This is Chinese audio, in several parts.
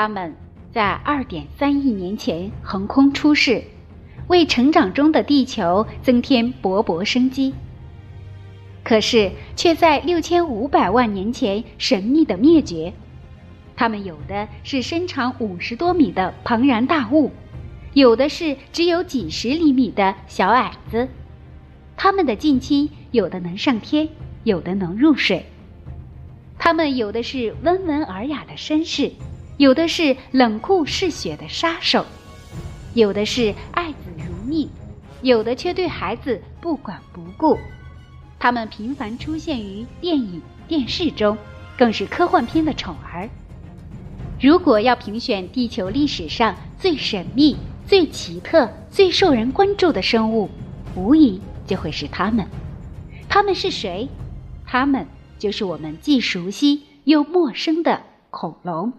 它们在二点三亿年前横空出世，为成长中的地球增添勃勃生机。可是，却在六千五百万年前神秘的灭绝。它们有的是身长五十多米的庞然大物，有的是只有几十厘米的小矮子。它们的近亲有的能上天，有的能入水。它们有的是温文尔雅的绅士，有的是冷酷嗜血的杀手，有的是爱子如命，有的却对孩子不管不顾。他们频繁出现于电影、电视中，更是科幻片的宠儿。如果要评选地球历史上最神秘、最奇特、最受人关注的生物，无疑就会是他们。他们是谁？他们就是我们既熟悉又陌生的恐龙。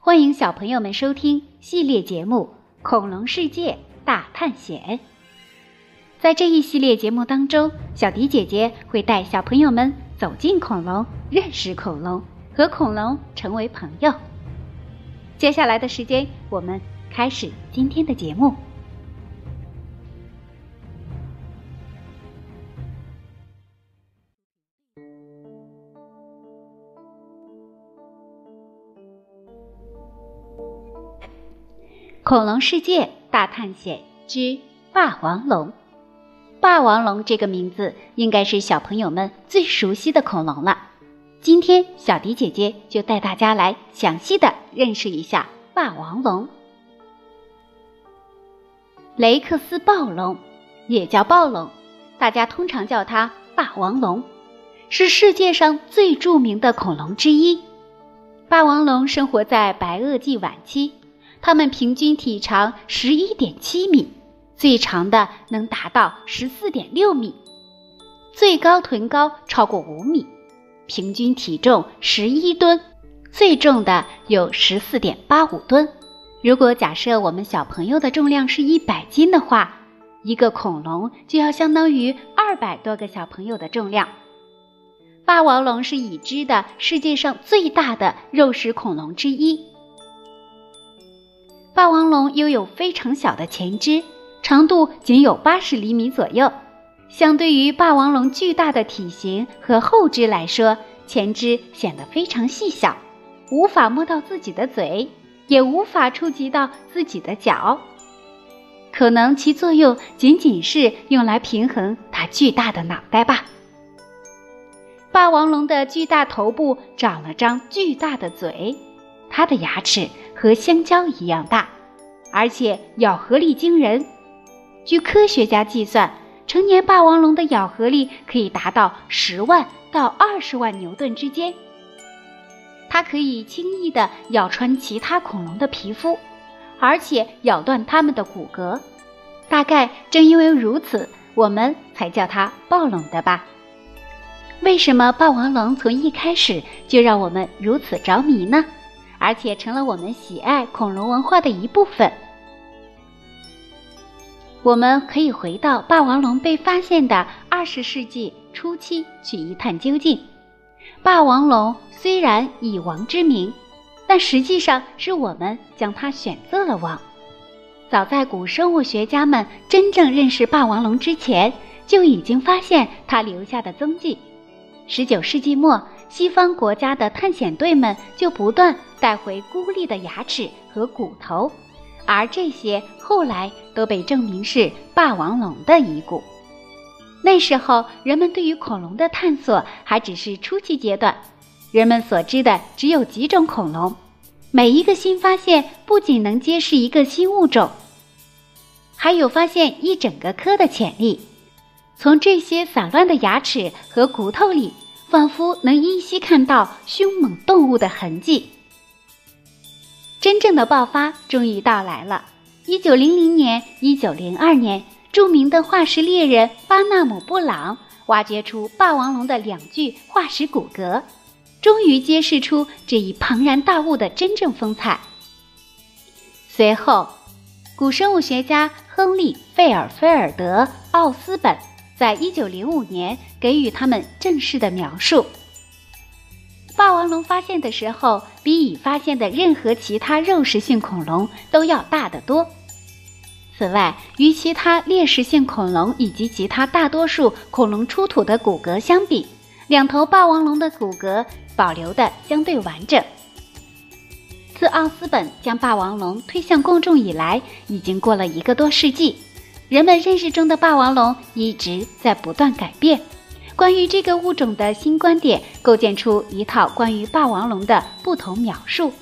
欢迎小朋友们收听系列节目《恐龙世界大探险》。在这一系列节目当中，小迪姐姐会带小朋友们走进恐龙，认识恐龙，和恐龙成为朋友。接下来的时间，我们开始今天的节目。恐龙世界大探险之霸王龙。霸王龙这个名字应该是小朋友们最熟悉的恐龙了。今天，小迪姐姐就带大家来详细的认识一下霸王龙。雷克斯暴龙也叫暴龙，大家通常叫它霸王龙，是世界上最著名的恐龙之一。霸王龙生活在白垩纪晚期，它们平均体长十一点七米，最长的能达到十四点六米，最高臀高超过五米。平均体重十一吨，最重的有十四点八五吨。如果假设我们小朋友的重量是一百斤的话，一个恐龙就要相当于二百多个小朋友的重量。霸王龙是已知的世界上最大的肉食恐龙之一。霸王龙拥有非常小的前肢，长度仅有八十厘米左右。相对于霸王龙巨大的体型和后肢来说，前肢显得非常细小，无法摸到自己的嘴，也无法触及到自己的脚，可能其作用仅仅是用来平衡它巨大的脑袋吧。霸王龙的巨大头部长了张巨大的嘴，它的牙齿和香蕉一样大，而且咬合力惊人。据科学家计算。成年霸王龙的咬合力可以达到十万到二十万牛顿之间，它可以轻易地咬穿其他恐龙的皮肤，而且咬断它们的骨骼。大概正因为如此，我们才叫它暴龙的吧？为什么霸王龙从一开始就让我们如此着迷呢？而且成了我们喜爱恐龙文化的一部分？我们可以回到霸王龙被发现的二十世纪初期去一探究竟。霸王龙虽然以王之名，但实际上是我们将它选择了王。早在古生物学家们真正认识霸王龙之前，就已经发现它留下的踪迹。十九世纪末，西方国家的探险队们就不断带回孤立的牙齿和骨头。而这些后来都被证明是霸王龙的遗骨。那时候，人们对于恐龙的探索还只是初期阶段，人们所知的只有几种恐龙。每一个新发现不仅能揭示一个新物种，还有发现一整个科的潜力。从这些散乱的牙齿和骨头里，仿佛能依稀看到凶猛动物的痕迹。真正的爆发终于到来了。一九零零年、一九零二年，著名的化石猎人巴纳姆·布朗挖掘出霸王龙的两具化石骨骼，终于揭示出这一庞然大物的真正风采。随后，古生物学家亨利·费尔菲尔德·奥斯本在一九零五年给予他们正式的描述。霸王龙发现的时候，比已发现的任何其他肉食性恐龙都要大得多。此外，与其他猎食性恐龙以及其他大多数恐龙出土的骨骼相比，两头霸王龙的骨骼保留的相对完整。自奥斯本将霸王龙推向公众以来，已经过了一个多世纪，人们认识中的霸王龙一直在不断改变。关于这个物种的新观点，构建出一套关于霸王龙的不同描述，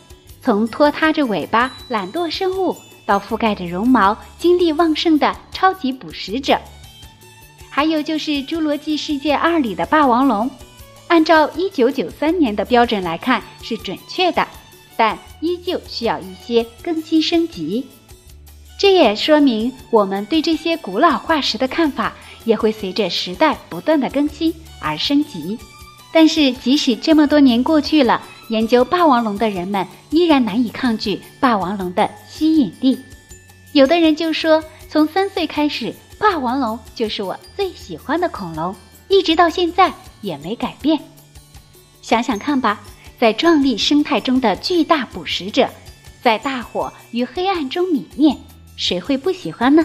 从拖沓着尾巴、懒惰生物。到覆盖着绒毛、精力旺盛的超级捕食者，还有就是《侏罗纪世界二》里的霸王龙，按照一九九三年的标准来看是准确的，但依旧需要一些更新升级。这也说明我们对这些古老化石的看法也会随着时代不断的更新而升级。但是即使这么多年过去了，研究霸王龙的人们依然难以抗拒霸王龙的吸引力。有的人就说，从三岁开始，霸王龙就是我最喜欢的恐龙，一直到现在也没改变。想想看吧，在壮丽生态中的巨大捕食者，在大火与黑暗中泯灭，谁会不喜欢呢？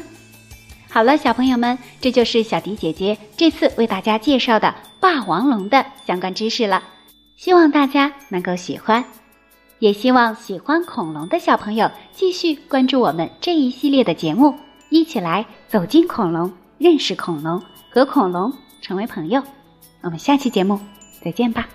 好了，小朋友们，这就是小迪姐姐这次为大家介绍的霸王龙的相关知识了。希望大家能够喜欢，也希望喜欢恐龙的小朋友继续关注我们这一系列的节目，一起来走进恐龙，认识恐龙，和恐龙成为朋友。我们下期节目再见吧。